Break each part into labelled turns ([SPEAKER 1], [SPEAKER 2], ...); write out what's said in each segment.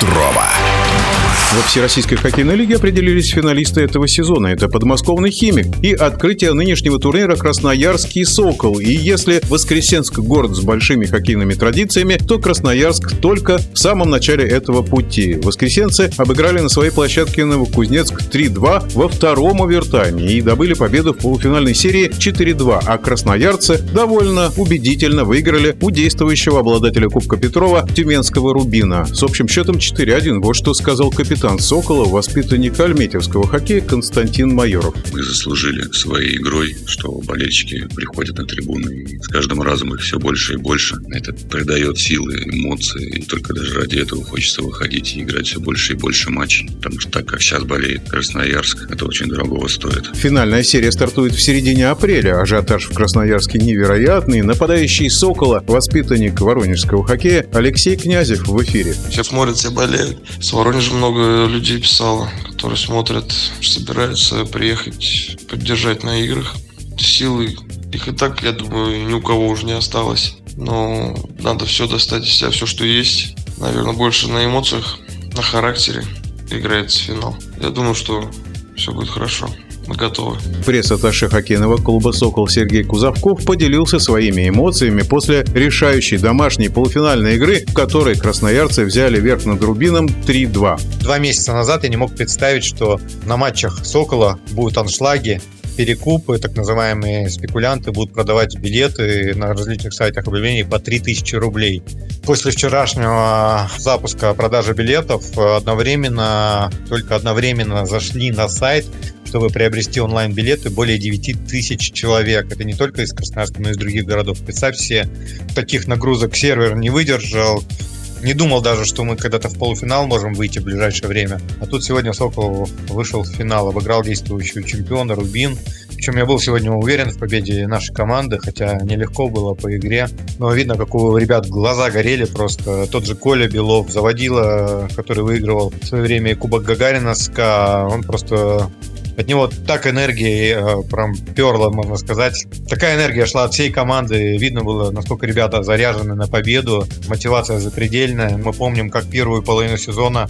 [SPEAKER 1] Петрова.
[SPEAKER 2] Во Всероссийской хоккейной лиге определились финалисты этого сезона. Это подмосковный «Химик» и открытие нынешнего турнира «Красноярский Сокол». И если Воскресенск – город с большими хоккейными традициями, то Красноярск только в самом начале этого пути. Воскресенцы обыграли на своей площадке Новокузнецк 3-2 во втором овертайме и добыли победу в полуфинальной серии 4-2, а красноярцы довольно убедительно выиграли у действующего обладателя Кубка Петрова Тюменского «Рубина» с общим счетом 4-1. Вот что сказал капитан капитан «Сокола», воспитанник альметьевского хоккея Константин Майоров.
[SPEAKER 3] Мы заслужили своей игрой, что болельщики приходят на трибуны, и с каждым разом их все больше и больше. Это придает силы, эмоции, и только даже ради этого хочется выходить и играть все больше и больше матчей, потому что так как сейчас болеет Красноярск, это очень дорого стоит.
[SPEAKER 2] Финальная серия стартует в середине апреля. Ажиотаж в Красноярске невероятный. Нападающий «Сокола», воспитанник воронежского хоккея Алексей Князев в эфире.
[SPEAKER 4] Все смотрят, все болеют. С Воронежем много людей писало, которые смотрят, собираются приехать, поддержать на играх. Силы их и так, я думаю, ни у кого уже не осталось. Но надо все достать из себя, все, что есть. Наверное, больше на эмоциях, на характере играется финал. Я думаю, что все будет хорошо мы готовы.
[SPEAKER 2] Пресс-атташе хоккейного клуба «Сокол» Сергей Кузовков поделился своими эмоциями после решающей домашней полуфинальной игры, в которой красноярцы взяли верх над Рубином 3-2.
[SPEAKER 5] Два месяца назад я не мог представить, что на матчах «Сокола» будут аншлаги, перекупы, так называемые спекулянты будут продавать билеты на различных сайтах объявлений по 3000 рублей. После вчерашнего запуска продажи билетов одновременно, только одновременно зашли на сайт чтобы приобрести онлайн-билеты более 9 тысяч человек. Это не только из Красноярска, но и из других городов. Представь себе, таких нагрузок сервер не выдержал. Не думал даже, что мы когда-то в полуфинал можем выйти в ближайшее время. А тут сегодня Сокол вышел в финал, обыграл действующего чемпиона Рубин. Причем я был сегодня уверен в победе нашей команды, хотя нелегко было по игре. Но видно, как у ребят глаза горели просто. Тот же Коля Белов заводила, который выигрывал в свое время Кубок Гагарина СКА. Он просто от него так энергия э, прям перла, можно сказать. Такая энергия шла от всей команды. Видно было, насколько ребята заряжены на победу. Мотивация запредельная. Мы помним, как первую половину сезона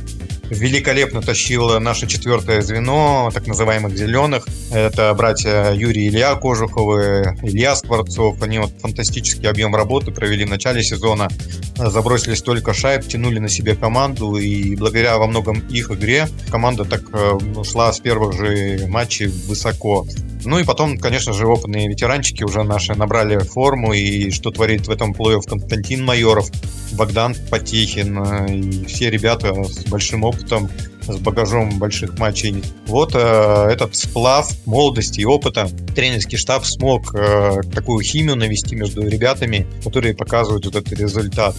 [SPEAKER 5] великолепно тащило наше четвертое звено, так называемых зеленых. Это братья Юрий Илья Кожуховы, Илья Скворцов. Они вот фантастический объем работы провели в начале сезона. Забросили столько шайб, тянули на себе команду, и благодаря во многом их игре команда так э, шла с первых же матчей высоко. Ну и потом, конечно же, опытные ветеранчики уже наши набрали форму, и что творит в этом плей-офф Константин Майоров, Богдан Потехин, э, и все ребята с большим опытом, с багажом больших матчей. Вот э, этот сплав молодости и опыта тренерский штаб смог э, такую химию навести между ребятами, которые показывают вот этот результат.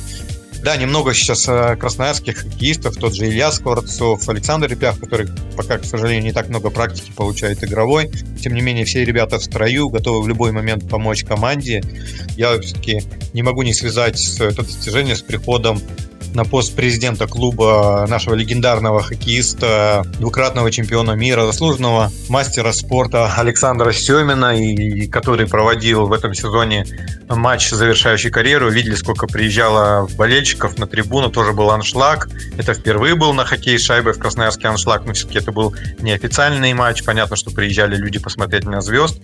[SPEAKER 5] Да, немного сейчас э, красноярских хоккеистов, тот же Илья Скворцов, Александр Репях, который пока, к сожалению, не так много практики получает игровой. Тем не менее, все ребята в строю, готовы в любой момент помочь команде. Я все-таки не могу не связать это достижение с приходом на пост президента клуба нашего легендарного хоккеиста, двукратного чемпиона мира, заслуженного мастера спорта Александра Семина, и который проводил в этом сезоне матч, завершающий карьеру. Видели, сколько приезжало болельщиков на трибуну, тоже был аншлаг. Это впервые был на хоккей шайбы в Красноярске аншлаг, но все-таки это был неофициальный матч. Понятно, что приезжали люди посмотреть на звезд,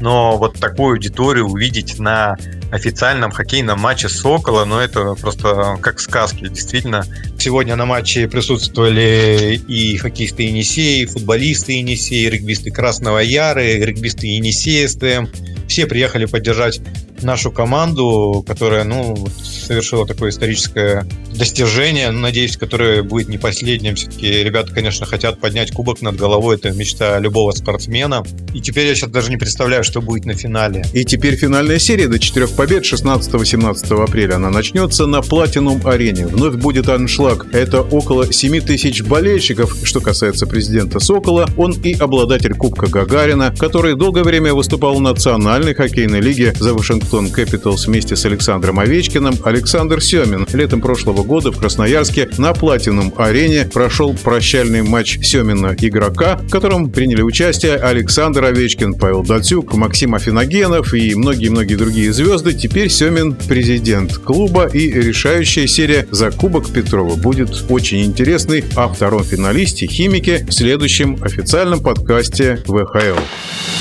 [SPEAKER 5] но вот такую аудиторию увидеть на официальном хоккейном матче Сокола, ну это просто как сказки, действительно. Сегодня на матче присутствовали и хоккеисты Енисеи, и футболисты Енисеи, и регбисты Красного Яры, и регбисты Енисея СТМ. Все приехали поддержать нашу команду, которая, ну, совершила такое историческое достижение, надеюсь, которое будет не последним. Все-таки ребята, конечно, хотят поднять кубок над головой. Это мечта любого спортсмена. И теперь я сейчас даже не представляю, что будет на финале.
[SPEAKER 2] И теперь финальная серия до четырех побед 16-17 апреля. Она начнется на Платинум арене. Вновь будет аншлаг. Это около 7 тысяч болельщиков. Что касается президента Сокола, он и обладатель Кубка Гагарина, который долгое время выступал в Национальной хоккейной лиге за Вашингтон Кэпиталс вместе с Александром Овечкиным. Александр Семин летом прошлого года в Красноярске на Платинум-арене прошел прощальный матч Семина игрока, в котором приняли участие Александр Овечкин, Павел Датюк, Максим Афиногенов и многие-многие другие звезды. Теперь Семин президент клуба и решающая серия за Кубок Петрова будет очень интересной, а втором финалисте химики в следующем официальном подкасте ВХЛ.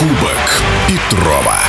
[SPEAKER 1] Кубок Петрова.